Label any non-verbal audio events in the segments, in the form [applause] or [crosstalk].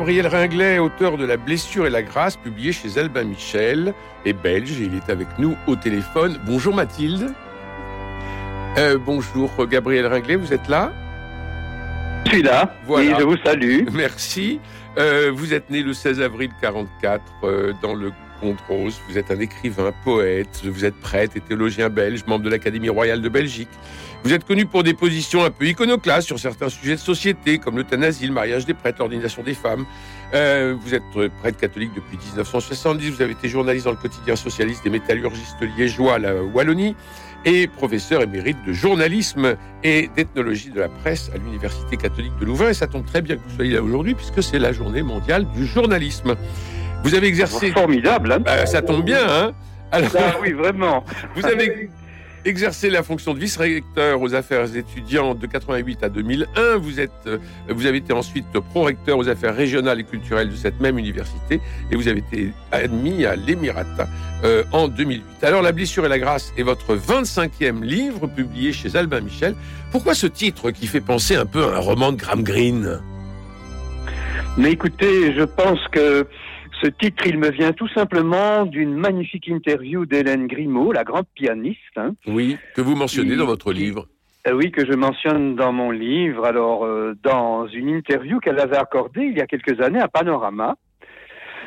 Gabriel Ringlet, auteur de La blessure et la grâce, publié chez Albin Michel, est belge et il est avec nous au téléphone. Bonjour Mathilde. Euh, bonjour Gabriel Ringlet, vous êtes là? Je suis là Voilà. et je vous salue. [laughs] Merci. Euh, vous êtes né le 16 avril 44 euh, dans le Comte Rose. Vous êtes un écrivain, poète, vous êtes prêtre et théologien belge, membre de l'Académie royale de Belgique. Vous êtes connu pour des positions un peu iconoclastes sur certains sujets de société, comme l'euthanasie, le mariage des prêtres, l'ordination des femmes. Euh, vous êtes prêtre catholique depuis 1970. Vous avez été journaliste dans le quotidien socialiste des métallurgistes liégeois, la Wallonie, et professeur émérite de journalisme et d'ethnologie de la presse à l'Université catholique de Louvain. Et ça tombe très bien que vous soyez là aujourd'hui, puisque c'est la journée mondiale du journalisme. Vous avez exercé... Formidable, hein Bah, ça tombe bien, hein Alors, Ah oui, vraiment. vous avez exercé la fonction de vice-recteur aux affaires étudiantes de 88 à 2001. Vous, êtes, euh, vous avez été ensuite pro-recteur aux affaires régionales et culturelles de cette même université et vous avez été admis à l'Émirata euh, en 2008. Alors, La blessure et la grâce est votre 25e livre publié chez Albin Michel. Pourquoi ce titre qui fait penser un peu à un roman de Graham Greene Mais écoutez, je pense que ce titre, il me vient tout simplement d'une magnifique interview d'Hélène Grimaud, la grande pianiste. hein. Oui, que vous mentionnez Qui- dans votre livre. Euh, oui, que je mentionne dans mon livre. Alors, euh, dans une interview qu'elle avait accordée il y a quelques années à Panorama,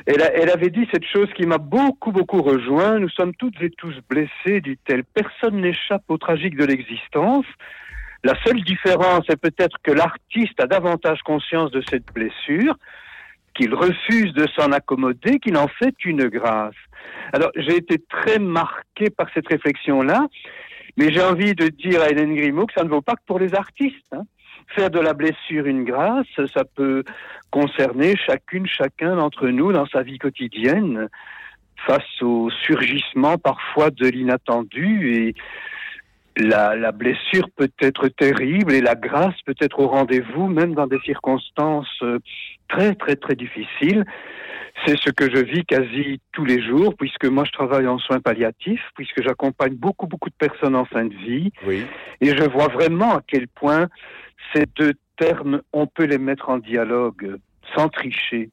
elle, a- elle avait dit cette chose qui m'a beaucoup, beaucoup rejoint. Nous sommes toutes et tous blessés, dit-elle. Personne n'échappe au tragique de l'existence. La seule différence est peut-être que l'artiste a davantage conscience de cette blessure, qu'il refuse de s'en accommoder, qu'il en fait une grâce. Alors, j'ai été très marqué par cette réflexion-là. Mais j'ai envie de dire à Hélène Grimaud que ça ne vaut pas que pour les artistes. hein. Faire de la blessure une grâce, ça peut concerner chacune, chacun d'entre nous dans sa vie quotidienne, face au surgissement parfois de l'inattendu. Et la, la blessure peut être terrible et la grâce peut être au rendez-vous, même dans des circonstances euh, très, très, très difficiles. C'est ce que je vis quasi tous les jours, puisque moi je travaille en soins palliatifs, puisque j'accompagne beaucoup, beaucoup de personnes en fin de vie, Oui. et je vois vraiment à quel point ces deux termes, on peut les mettre en dialogue sans tricher.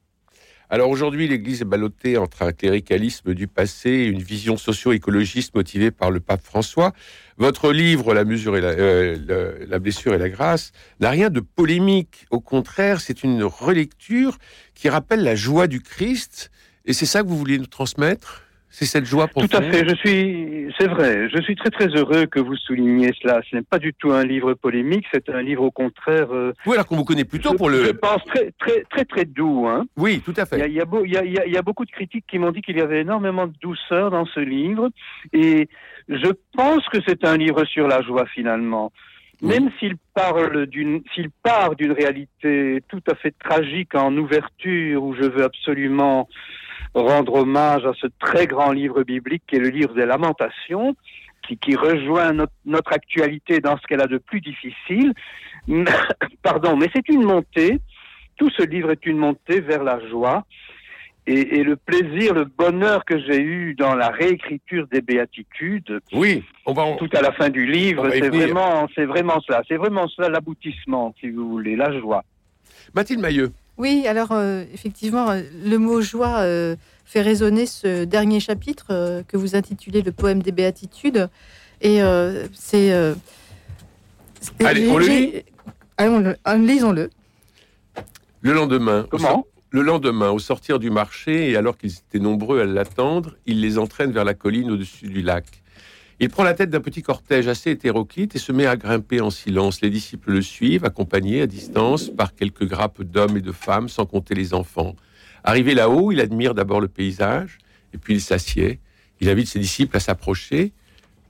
Alors aujourd'hui, l'Église est ballottée entre un cléricalisme du passé et une vision socio-écologiste motivée par le pape François. Votre livre, La mesure et la, euh, la blessure et la grâce, n'a rien de polémique. Au contraire, c'est une relecture qui rappelle la joie du Christ. Et c'est ça que vous voulez nous transmettre? C'est cette joie Tout profonde à fait, je suis, c'est vrai, je suis très très heureux que vous souligniez cela. Ce n'est pas du tout un livre polémique, c'est un livre au contraire, euh, Oui, alors qu'on vous connaît plutôt je, pour je le... pense très très très très doux. Hein. Oui, tout à fait. il y a beau- il y a- il y a- il y a beaucoup de critiques qui m'ont dit qu'il y avait énormément de douceur dans ce livre, et je pense que c'est un livre sur la joie finalement. Oui. Même s'il parle d'une, s'il part d'une réalité tout à fait tragique en ouverture, où je veux absolument rendre hommage à ce très grand livre biblique qui est le livre des Lamentations, qui, qui rejoint notre, notre actualité dans ce qu'elle a de plus difficile. [coughs] Pardon, mais c'est une montée. Tout ce livre est une montée vers la joie. Et, et le plaisir, le bonheur que j'ai eu dans la réécriture des béatitudes, Oui, on va... en- tout à la fin du livre, c'est vraiment, c'est vraiment cela. C'est vraiment cela l'aboutissement, si vous voulez, la joie. Mathilde Mailleux. Oui, alors euh, effectivement, euh, le mot joie euh, fait résonner ce dernier chapitre euh, que vous intitulez le poème des béatitudes. Et euh, c'est. euh, Allez, on le j'ai- lit Allez, on le- ah, Lisons-le. Le lendemain, Comment Le lendemain, au sortir du marché, et alors qu'ils étaient nombreux à l'attendre, il les entraîne vers la colline au-dessus du lac. Il prend la tête d'un petit cortège assez hétéroclite et se met à grimper en silence. Les disciples le suivent, accompagnés à distance par quelques grappes d'hommes et de femmes, sans compter les enfants. Arrivé là-haut, il admire d'abord le paysage, et puis il s'assied. Il invite ses disciples à s'approcher.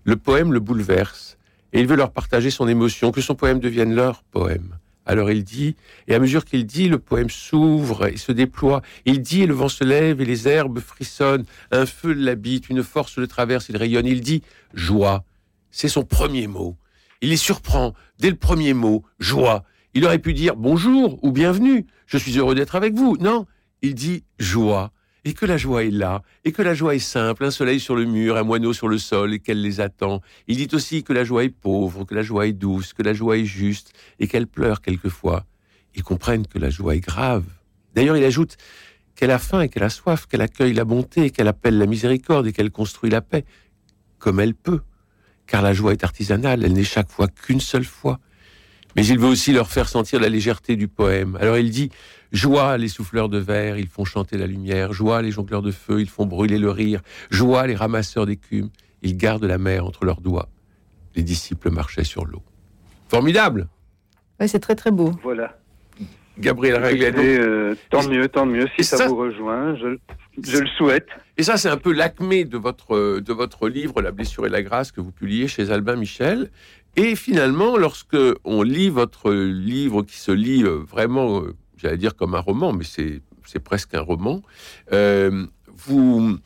Le poème le bouleverse, et il veut leur partager son émotion, que son poème devienne leur poème. Alors il dit, et à mesure qu'il dit, le poème s'ouvre et se déploie. Il dit, et le vent se lève et les herbes frissonnent, un feu l'habite, une force le traverse, il rayonne. Il dit, joie. C'est son premier mot. Il les surprend dès le premier mot, joie. Il aurait pu dire bonjour ou bienvenue, je suis heureux d'être avec vous. Non, il dit joie et que la joie est là, et que la joie est simple, un soleil sur le mur, un moineau sur le sol, et qu'elle les attend. Il dit aussi que la joie est pauvre, que la joie est douce, que la joie est juste, et qu'elle pleure quelquefois. Ils comprennent que la joie est grave. D'ailleurs, il ajoute qu'elle a faim et qu'elle a soif, qu'elle accueille la bonté, qu'elle appelle la miséricorde et qu'elle construit la paix, comme elle peut. Car la joie est artisanale, elle n'est chaque fois qu'une seule fois. Mais il veut aussi leur faire sentir la légèreté du poème. Alors il dit Joie les souffleurs de verre, ils font chanter la lumière. Joie les jongleurs de feu, ils font brûler le rire. Joie les ramasseurs d'écume, ils gardent la mer entre leurs doigts. Les disciples marchaient sur l'eau. Formidable Oui, c'est très très beau. Voilà. Gabriel Réglet. Euh, tant mieux, tant mieux. Si ça, vous rejoint, je, je, le souhaite. Et ça, c'est un peu l'acmé de votre, de votre livre, La blessure et la grâce, que vous publiez chez Albin Michel. Et finalement, lorsque on lit votre livre qui se lit euh, vraiment, euh, j'allais dire comme un roman, mais c'est presque un roman, euh, vous,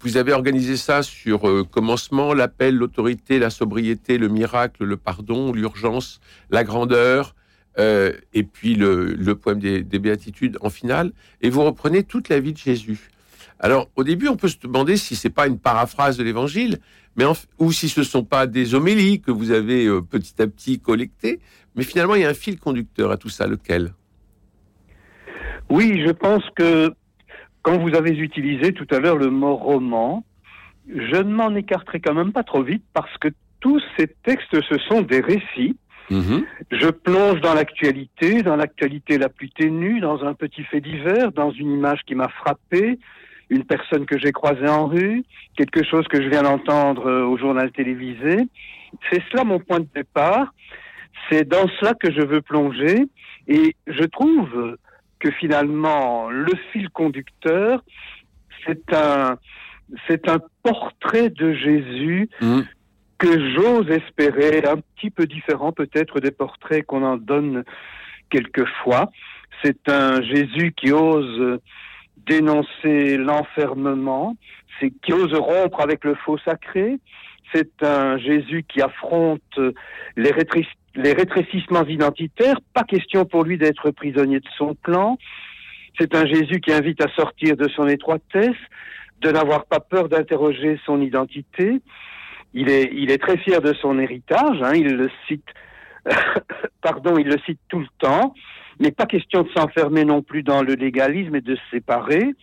vous avez organisé ça sur commencement, l'appel, l'autorité, la sobriété, le miracle, le pardon, l'urgence, la grandeur, et puis le, poème des, des, béatitudes en finale, et vous reprenez toute la vie de Jésus. Alors, au début, on peut se demander si c'est pas une paraphrase de l'Évangile, mais ou si ce sont pas des homélies que vous avez euh, petit à petit collectées. Mais finalement, il y a un fil conducteur à tout ça. Lequel? Oui, je pense que quand vous avez utilisé tout à l'heure le mot roman, je ne m'en écarterai quand même pas trop vite parce que tous ces textes, ce sont des récits. Mm-hmm. Je plonge dans l'actualité, dans l'actualité la plus ténue, dans un petit fait divers, dans une image qui m'a frappé, une personne que j'ai croisée en rue, quelque chose que je viens d'entendre euh, au journal télévisé. C'est cela mon point de départ. C'est dans cela que je veux plonger. Et je trouve que finalement, le fil conducteur, c'est un, c'est un portrait de Jésus mmh. Que j'ose espérer, un petit peu différent peut-être des portraits qu'on en donne quelquefois. C'est un Jésus qui ose dénoncer l'enfermement, c'est qui ose rompre avec le faux sacré. C'est un Jésus qui affronte les, les rétrécissements identitaires. Pas question pour lui d'être prisonnier de son clan. C'est un Jésus qui invite à sortir de son étroitesse, de n'avoir pas peur d'interroger son identité. Il est, il est très fier de son héritage. Hein, il le cite, [laughs] pardon, il le cite tout le temps n'est pas question de s'enfermer non plus dans le légalisme et de se séparer.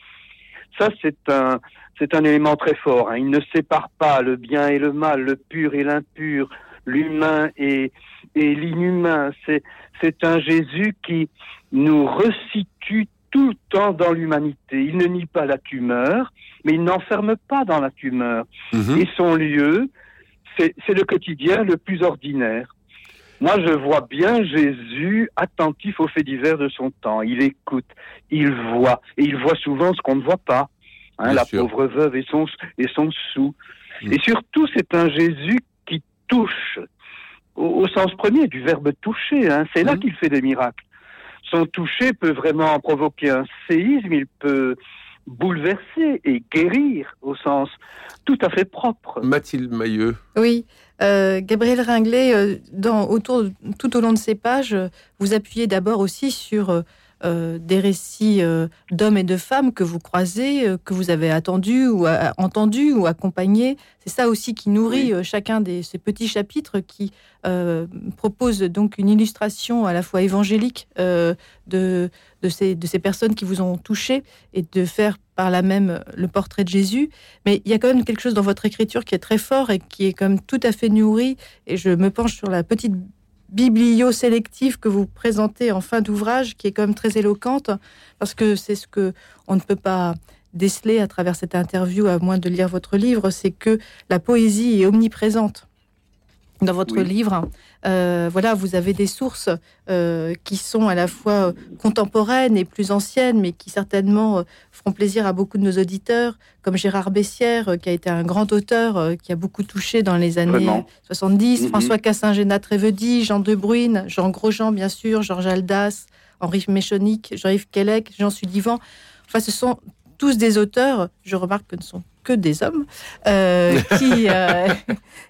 Ça, c'est un, c'est un élément très fort. Hein. Il ne sépare pas le bien et le mal, le pur et l'impur, l'humain et, et l'inhumain. C'est, c'est un Jésus qui nous resitue tout le temps dans l'humanité. Il ne nie pas la tumeur, mais il n'enferme pas dans la tumeur. Mm-hmm. Et son lieu, c'est, le quotidien le plus ordinaire. Moi, je vois bien Jésus attentif aux faits divers de son temps. Il écoute, il voit, et il voit souvent ce qu'on ne voit pas. Hein, la pauvre veuve et son, et son sou. Mm. Et surtout, c'est un Jésus qui touche, au, sens premier du verbe toucher. Hein. C'est là mm. qu'il fait des miracles. Son toucher peut vraiment provoquer un séisme, il peut bouleverser et guérir au sens tout à fait propre. Mathilde Mailleux. Oui, euh, Gabriel Ringlet, euh, dans, autour, tout au long de ces pages, vous appuyez d'abord aussi sur euh, des récits euh, d'hommes et de femmes que vous croisez, euh, que vous avez attendu ou entendu ou accompagné. C'est ça aussi qui nourrit chacun de ces petits chapitres qui proposent donc une illustration à la fois évangélique de, de, ces, de ces personnes qui vous ont touché et de faire par là même le portrait de Jésus. Mais il y a quand même quelque chose dans votre écriture qui est très fort et qui est comme tout à fait nourri. Et je me penche sur la petite biblio-sélective que vous présentez en fin d'ouvrage, qui est quand même très éloquente, parce que c'est ce que on ne peut pas déceler à travers cette interview, à moins de lire votre livre, c'est que la poésie est omniprésente. dans votre livre. Euh, voilà, vous avez des sources euh, qui sont à la fois contemporaines et plus anciennes, mais qui certainement feront plaisir à beaucoup de nos auditeurs, comme Gérard Bessière, qui a été un grand auteur, qui a beaucoup touché dans les années 70, mm-hmm. François Cassin-Génat Trévedi, Jean De Bruyne, Jean Grosjean, bien sûr, Georges Aldas, Henri Méchonic, Jean-Yves Quellec, Jean Sullivan. Enfin, ce sont tous des auteurs, je remarque que ne sont que des hommes, euh, [laughs] qui, euh,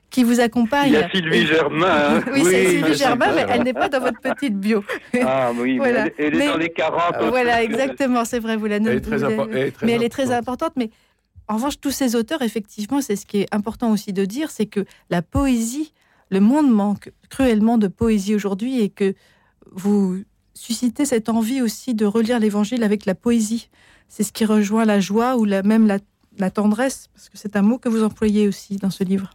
qui vous accompagnent. Il y a Sylvie Germain. Hein. [laughs] oui, c'est Sylvie Germain, mais elle n'est pas dans votre petite bio. ah oui, voilà. elle, est dans les 40. Voilà, exactement, c'est vrai, vous la notez. Mais elle est très importante. Mais en revanche, tous ces auteurs, effectivement, c'est ce qui est important aussi de dire, c'est que la poésie, le monde manque cruellement de poésie aujourd'hui et que vous suscitez cette envie aussi de relire l'Évangile avec la poésie. C'est ce qui rejoint la joie ou la, même la la tendresse, parce que c'est un mot que vous employez aussi dans ce livre.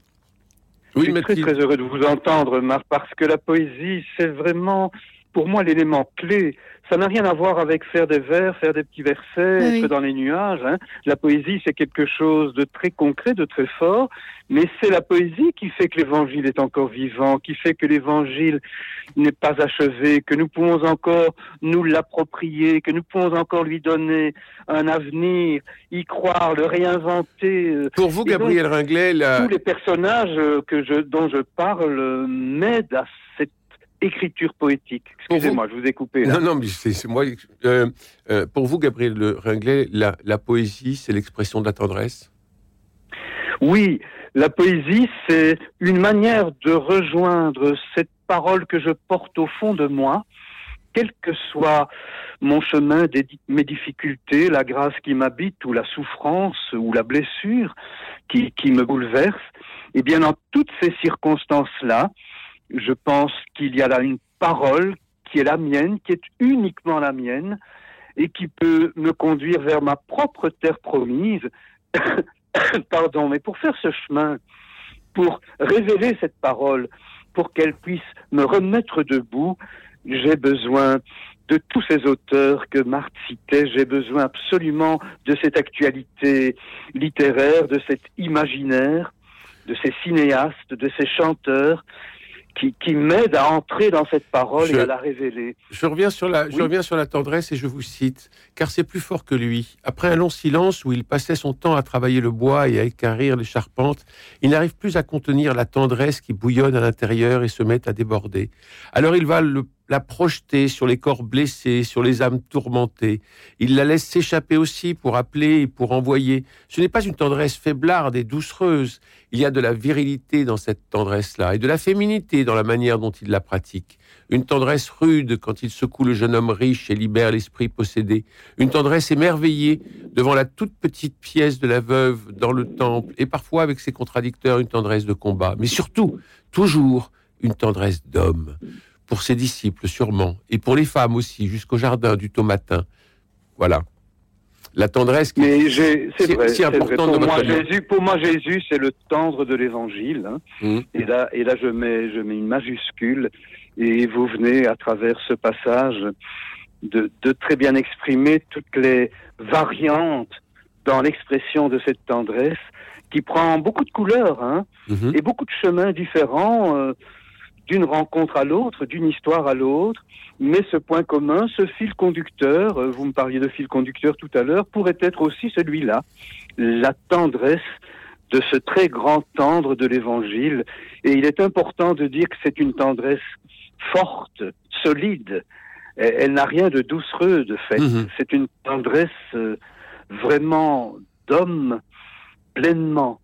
Oui, je suis très, très heureux de vous entendre, Marc, parce que la poésie, c'est vraiment, pour moi, l'élément clé ça n'a rien à voir avec faire des vers, faire des petits versets, être dans les nuages. Hein. La poésie, c'est quelque chose de très concret, de très fort, mais c'est la poésie qui fait que l'évangile est encore vivant, qui fait que l'évangile n'est pas achevé, que nous pouvons encore nous l'approprier, que nous pouvons encore lui donner un avenir, y croire, le réinventer. Euh. Pour vous, Gabriel Ringlet, tous les personnages que je, dont je parle m'aident à écriture poétique. Excusez-moi, je vous ai coupé. Non, non, mais c'est moi. Euh, euh, pour vous, Gabriel Ringlet, la, la poésie, c'est l'expression de la tendresse? Oui, la poésie, c'est une manière de rejoindre cette parole que je porte au fond de moi, quel que soit mon chemin, mes difficultés, la grâce qui m'habite, ou la souffrance, ou la blessure qui, qui me bouleverse. Et eh bien, dans toutes ces circonstances-là, je pense qu'il y a là une parole qui est la mienne, qui est uniquement la mienne, et qui peut me conduire vers ma propre terre promise. [coughs] Pardon, mais pour faire ce chemin, pour révéler cette parole, pour qu'elle puisse me remettre debout, j'ai besoin de tous ces auteurs que Marthe citait, j'ai besoin absolument de cette actualité littéraire, de cet imaginaire, de ces cinéastes, de ces chanteurs qui, qui m'aide à entrer dans cette parole et à la révéler. Je reviens, sur la, je reviens sur la tendresse et je vous cite, car c'est plus fort que lui. Après un long silence où il passait son temps à travailler le bois et à écarrir les charpentes, il n'arrive plus à contenir la tendresse qui bouillonne à l'intérieur et se met à déborder. Alors il va le la projeter sur les corps blessés, sur les âmes tourmentées. Il la laisse s'échapper aussi pour appeler et pour envoyer. Ce n'est pas une tendresse faiblarde et doucereuse. Il y a de la virilité dans cette tendresse-là et de la féminité dans la manière dont il la pratique. Une tendresse rude quand il secoue le jeune homme riche et libère l'esprit possédé. Une tendresse émerveillée devant la toute petite pièce de la veuve dans le temple et parfois avec ses contradicteurs une tendresse de combat. Mais surtout, toujours, une tendresse d'homme pour ses disciples sûrement, et pour les femmes aussi, jusqu'au jardin du Tomatin. Voilà. La tendresse qui est, si importante pour, moi, Jésus, pour moi, Jésus, c'est le tendre de l'évangile. Hein. Mmh. Et, là, et là je, mets, je mets une majuscule, et vous venez, à travers ce passage, de, de très bien exprimer toutes les variantes dans l'expression de cette tendresse, qui prend beaucoup de couleurs hein, mmh. et beaucoup de chemins différents. Euh, d'une rencontre à l'autre, d'une histoire à l'autre, mais ce point commun, ce fil conducteur, euh, vous me parliez de fil conducteur tout à l'heure, pourrait être aussi celui-là, la tendresse de ce très grand tendre de l'évangile. Et il est important de dire que c'est une tendresse forte, solide. Elle, n'a rien de doucereux, de fait. Mhm. C'est une tendresse euh, vraiment d'homme pleinement.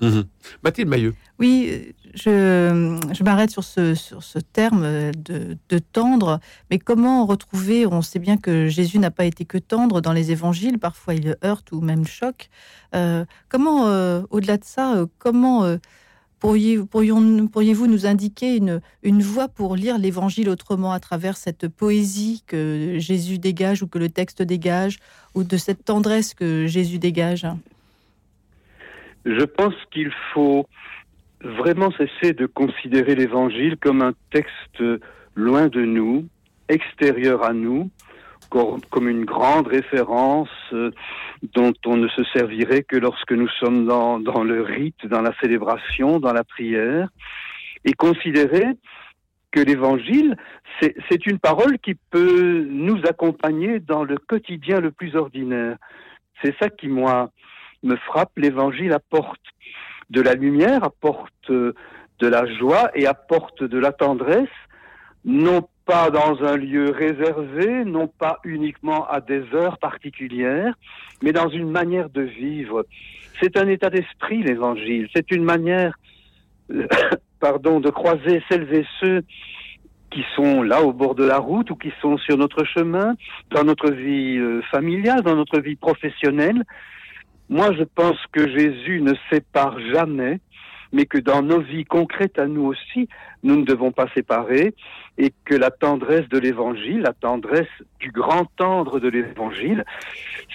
Mhm. Mathilde Mailleux. Oui, je, je m'arrête sur ce, sur ce terme de, de, tendre, mais comment retrouver, on sait bien que Jésus n'a pas été que tendre dans les évangiles, parfois il heurte ou même choque. Euh, comment, euh, au-delà de ça, euh, comment pourriez-vous pourriez nous indiquer une, une voie pour lire l'évangile autrement à travers cette poésie que Jésus dégage ou que le texte dégage, ou de cette tendresse que Jésus dégage? Je pense qu'il faut vraiment cesser de considérer l'Évangile comme un texte loin de nous, extérieur à nous, comme une grande référence euh, dont on ne se servirait que lorsque nous sommes dans, dans le rite, dans la célébration, dans la prière. et considérer que l'évangile, c'est une parole qui peut nous accompagner dans le quotidien le plus ordinaire. C'est ça qui, moi, me frappe. L'évangile apporte de la lumière, apporte de la joie et apporte de la tendresse, non pas dans un lieu réservé, non pas uniquement à des heures particulières, mais dans une manière de vivre. C'est un état d'esprit, l'évangile. C'est une manière, [coughs] pardon, de croiser celles et ceux qui sont là au bord de la route ou qui sont sur notre chemin, dans notre vie euh, familiale, dans notre vie professionnelle. Moi, je pense que Jésus ne sépare jamais mais que dans nos vies concrètes à nous aussi, nous ne devons pas séparer et que la tendresse de l'évangile, la tendresse du grand tendre de l'évangile,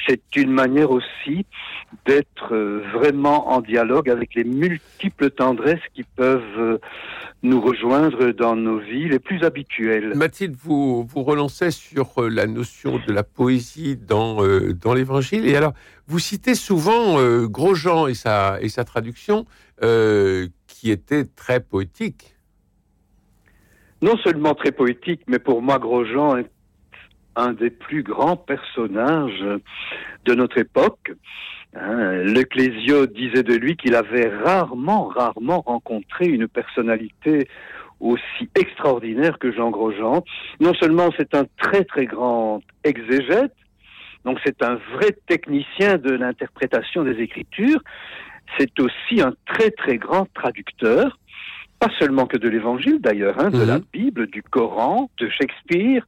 c'est une manière aussi d'être euh, vraiment en dialogue avec les multiples tendresses qui peuvent euh, nous rejoindre dans nos vies les plus habituelles. Mathilde, vous, vous relancez sur euh, la notion de la poésie dans, dans l'évangile et alors vous citez souvent Grosjean et sa, et sa traduction euh, qui était très poétique. Non seulement très poétique, mais pour moi, Grosjean est un des plus grands personnages de notre époque. Hein, disait de lui qu'il avait rarement, rarement rencontré une personnalité aussi extraordinaire que Jean Grosjean. Non seulement c'est un très très grand exégète, donc c'est un vrai technicien de l'interprétation des Écritures, c'est aussi un très très grand traducteur, pas seulement que de l'Évangile d'ailleurs, hein, de la mhm. Bible, du Coran, de Shakespeare.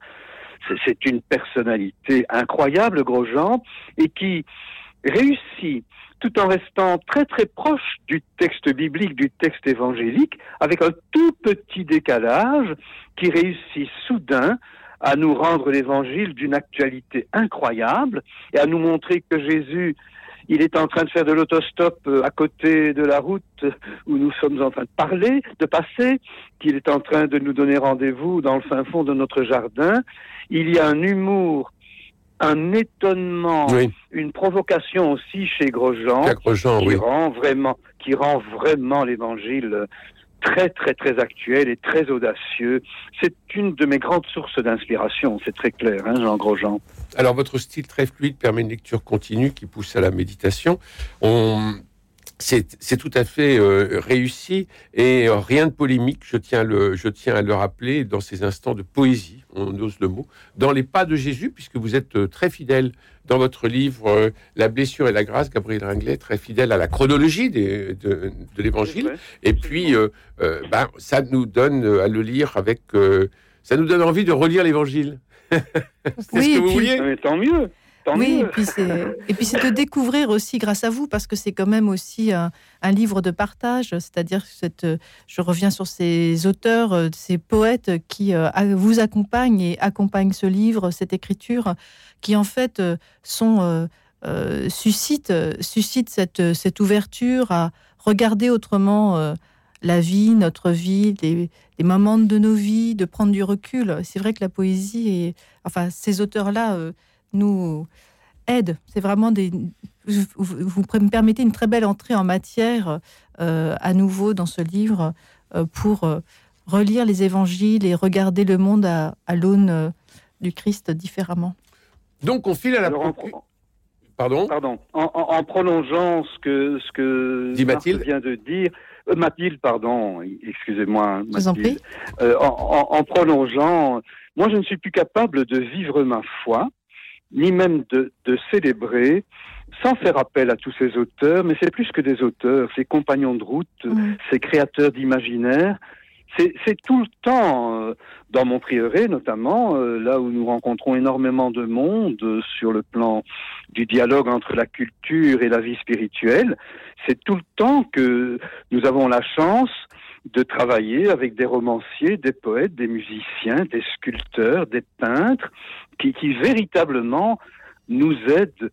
C'est une personnalité incroyable, Grosjean, et qui réussit tout en restant très très proche du texte biblique, du texte évangélique, avec un tout petit décalage qui réussit soudain à nous rendre l'évangile d'une actualité incroyable et à nous montrer que Jésus il est en train de faire de l'autostop euh, à côté de la route où nous sommes en train de parler, de passer, qu'il est en train de nous donner rendez-vous dans le fin fond de notre jardin. Il y a un humour, un étonnement, une provocation aussi chez Grosjean, qui rend vraiment, qui rend vraiment l'évangile très très très actuel et très audacieux. C'est une de mes grandes sources d'inspiration, c'est très clair, hein, Jean Grosjean. Alors votre style très fluide permet une lecture continue qui pousse à la méditation. On c'est tout à fait euh, réussi et euh, rien de polémique, je tiens, le, je tiens à le rappeler, dans ces instants de poésie, on ose le mot, dans les pas de Jésus, puisque vous êtes euh, très fidèle dans votre livre La blessure et la grâce, Gabriel Ringlet, très fidèle à la chronologie de, de l'évangile. Et puis, ben, ça nous donne à le lire avec... ça nous donne envie de relire l'évangile. [laughs] c'est ce que vous vouliez? Tant mieux oui, et puis, et puis c'est de découvrir aussi grâce à vous, parce que c'est quand même aussi un, livre de partage, c'est-à-dire cette, je reviens sur ces auteurs, ces poètes qui euh, vous accompagnent et accompagnent ce livre, cette écriture, qui en fait euh, sont, euh, suscitent, suscite cette, cette ouverture à regarder autrement la vie, notre vie, les, moments de nos vies, de prendre du recul. C'est vrai que la poésie et enfin ces auteurs-là nous aide. C'est vraiment des. Vous, me permettez une très belle entrée en matière euh, à nouveau dans ce livre euh, pour euh, relire les évangiles et regarder le monde à, l'aune du Christ différemment. Donc on file à la. Pardon Pardon. En, prolongeant ce que, ce que Dit Mathilde vient de dire, Mathilde, pardon, excusez-moi. En, en, en, prolongeant, moi je ne suis plus capable de vivre ma foi ni même de, célébrer, sans faire appel à tous ces auteurs, mais c'est plus que des auteurs, ces compagnons de route, ces créateurs d'imaginaire. C'est tout le temps, euh, dans mon prieuré notamment, euh, là où nous rencontrons énormément de monde euh, sur le plan du dialogue entre la culture et la vie spirituelle, c'est tout le temps que nous avons la chance de travailler avec des romanciers, des poètes, des musiciens, des sculpteurs, des peintres, qui, qui véritablement nous aident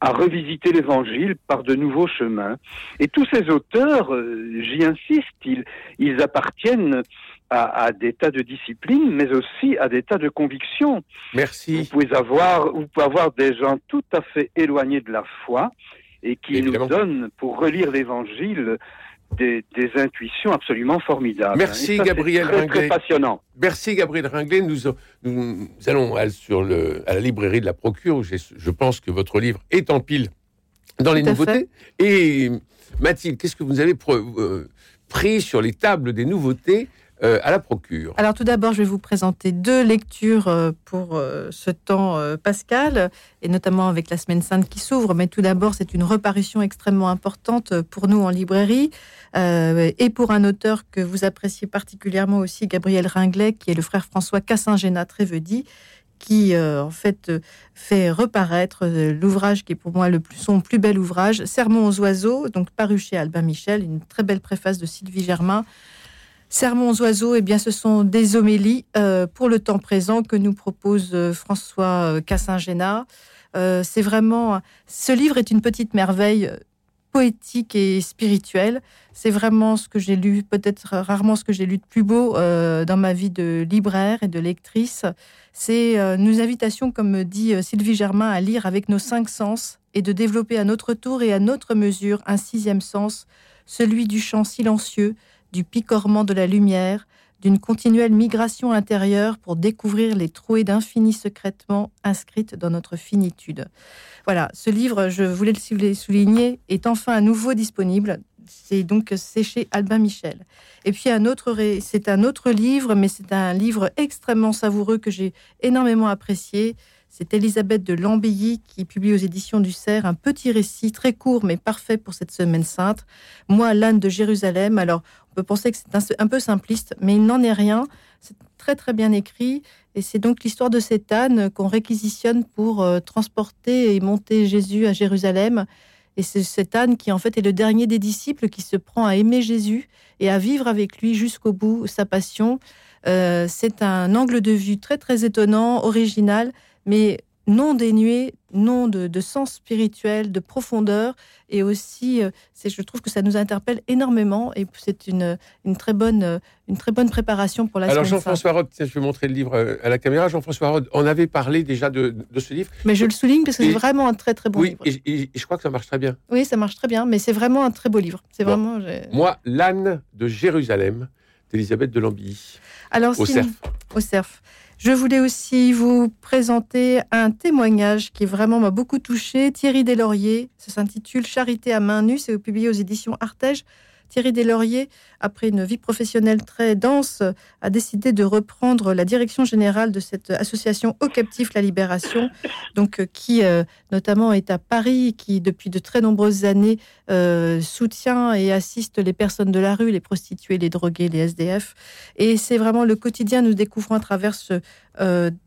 à revisiter l'Évangile par de nouveaux chemins. Et tous ces auteurs, euh, j'y insiste, ils, ils appartiennent à, à, des tas de disciplines, mais aussi à des tas de convictions. Merci. Vous pouvez avoir, vous pouvez avoir des gens tout à fait éloignés de la foi et qui nous donnent, pour relire l'Évangile, des, intuitions absolument formidables. Merci Gabriel très, Très passionnant. Merci Gabriel Ringlet. Nous, nous, allons sur le, à la librairie de la Procure où je pense que votre livre est en pile dans les nouveautés. Et Mathilde, qu'est-ce que vous avez euh, pris sur les tables des nouveautés euh, à la procure. Alors tout d'abord, je vais vous présenter deux lectures euh, pour ce temps pascal, et notamment avec la Semaine Sainte qui s'ouvre. Mais tout d'abord, c'est une reparution extrêmement importante pour nous en librairie, et pour un auteur que vous appréciez particulièrement aussi, Gabriel Ringlet, qui est le frère François Cassin-Géna Trévedi, qui euh, en fait euh, fait reparaître euh, l'ouvrage qui est pour moi le son plus bel ouvrage, Sermon aux oiseaux, donc paru chez Albin Michel, une très belle préface de Sylvie Germain. Sermon aux oiseaux, eh bien, ce sont des homélies pour le temps présent que nous propose François Cassin-Géna. c'est vraiment, ce livre est une petite merveille poétique et spirituelle. C'est vraiment ce que j'ai lu, peut-être rarement ce que j'ai lu de plus beau dans ma vie de libraire et de lectrice. C'est euh, nos invitations, comme dit euh, Sylvie Germain, à lire avec nos cinq sens et de développer à notre tour et à notre mesure un sixième sens, celui du chant silencieux, du picorement de la lumière, d'une continuelle migration intérieure pour découvrir les trouées d'infini secrètement inscrites dans notre finitude. Voilà, ce livre, je voulais le souligner, est enfin à nouveau disponible c'est donc séché Albin Michel. Et puis un autre, c'est un autre livre, mais c'est un livre extrêmement savoureux que j'ai énormément apprécié. C'est Elisabeth de Lambilly qui publie aux éditions du Cerf un petit récit très court mais parfait pour cette semaine sainte. Moi, l'âne de Jérusalem. Alors, on peut penser que c'est un, peu simpliste, mais il n'en est rien. C'est très très bien écrit et c'est donc l'histoire de cet âne qu'on réquisitionne pour euh, transporter et monter Jésus à Jérusalem. Et c'est cet âne qui en fait est le dernier des disciples qui se prend à aimer Jésus et à vivre avec lui jusqu'au bout sa passion. Euh, c'est un angle de vue très très étonnant, original, mais non dénué, non de, sens spirituel, de profondeur, et aussi, euh, c'est, je trouve que ça nous interpelle énormément, et c'est une, une, très, bonne, une très bonne préparation pour la Alors Jean-François Rode, je vais montrer le livre euh, à la caméra, Jean-François Rode, on avait parlé déjà de, de, ce livre. Mais je le souligne parce que c'est vraiment un très très bon livre. Oui, et, je crois que ça marche très bien. Oui, ça marche très bien, mais c'est vraiment un très beau livre. C'est vraiment... Moi, l'âne de Jérusalem, d'Elisabeth de Lambilly. Alors, au CERF. Au CERF. Je voulais aussi vous présenter un témoignage qui vraiment m'a beaucoup touché. Thierry Deslauriers, ça s'intitule Charité à main nue, c'est publié aux éditions Artege. Thierry Deslauriers, après une vie professionnelle très dense, a décidé de reprendre la direction générale de cette association Au Captif La Libération, [laughs] donc euh, qui euh, notamment est à Paris, qui depuis de très nombreuses années euh, soutient et assiste les personnes de la rue, les prostituées, les drogués, les SDF. Et c'est vraiment le quotidien. Nous découvrons à travers ce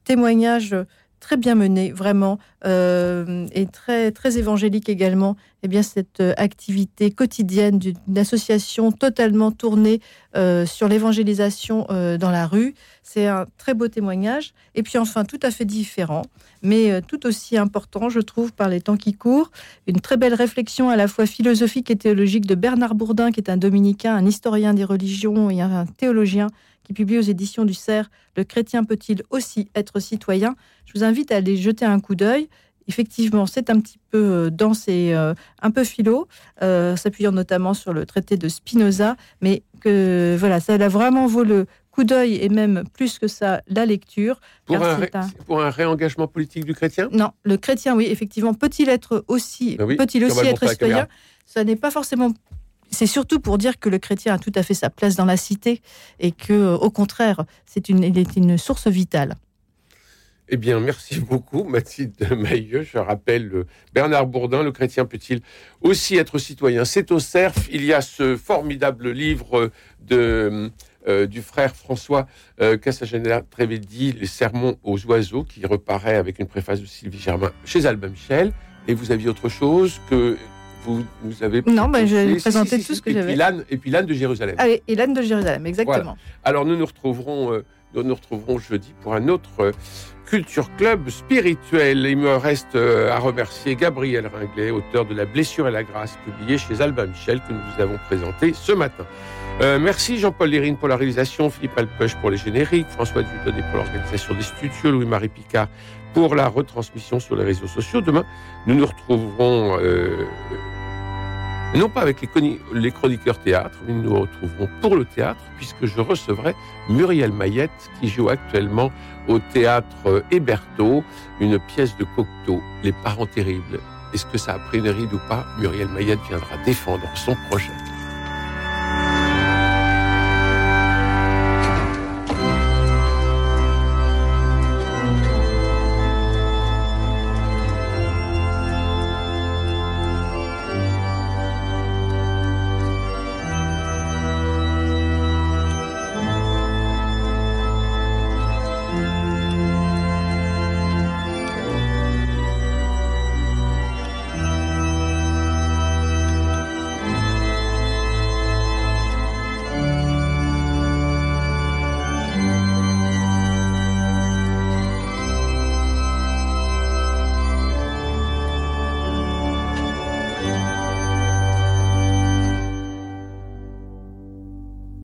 témoignage très bien mené, vraiment, euh, et très, très évangélique également, eh bien, cette euh, activité quotidienne d'une association totalement tournée euh, sur l'évangélisation dans la rue. C'est un très beau témoignage. Et puis enfin, tout à fait différent, mais tout aussi important, je trouve, par les temps qui courent. Une très belle réflexion à la fois philosophique et théologique de Bernard Bourdin, qui est un dominicain, un historien des religions et un théologien qui publie aux éditions du Cerf Le chrétien peut-il aussi être citoyen? Je vous invite à aller jeter un coup d'œil. Effectivement, c'est un petit peu euh, dense et euh, un peu philo, euh, s'appuyant notamment sur le traité de Spinoza, mais que voilà, ça a vraiment vaut le coup d'œil et même plus que ça, la lecture. Pour un, pour un, réengagement politique du chrétien? Non, le chrétien, oui, effectivement, peut-il être aussi, ah peut-il aussi être citoyen? Ça n'est pas forcément c'est surtout pour dire que le chrétien a tout à fait sa place dans la cité et que, au contraire, c'est une, il est une source vitale. Eh bien, merci beaucoup, Mathilde Mailleux. Je rappelle euh, Bernard Bourdin, le chrétien peut-il aussi être citoyen? C'est au CERF. Il y a ce formidable livre de, euh, du frère François euh, Cassagena Trévédi, Les sermons aux oiseaux, qui reparaît avec une préface de Sylvie Germain chez Albin Michel. Et vous aviez autre chose que vous nous avez Non, ben, je présenté tout ce que j'avais. Et puis l'âne de Jérusalem. Allez, et l'âne de Jérusalem, exactement. Alors nous nous retrouverons, euh, nous nous retrouverons jeudi pour un autre euh, Culture Club spirituel. Il me reste euh, à remercier Gabriel Ringlet, auteur de La blessure et la grâce, publié chez Albin Michel, que nous vous avons présenté ce matin. merci Jean-Paul Lérine pour la réalisation, Philippe Alpeuch pour les génériques, François Dudonné pour l'organisation des studios, Louis-Marie Picard pour la retransmission sur les réseaux sociaux. Demain, nous nous retrouverons non pas avec les, chroniqueurs théâtre, mais nous nous retrouverons pour le théâtre, puisque je recevrai Muriel Mayette, qui joue actuellement au théâtre Héberto, une pièce de Cocteau, Les parents terribles. Est-ce que ça a pris une ride ou pas? Muriel Mayette viendra défendre son projet.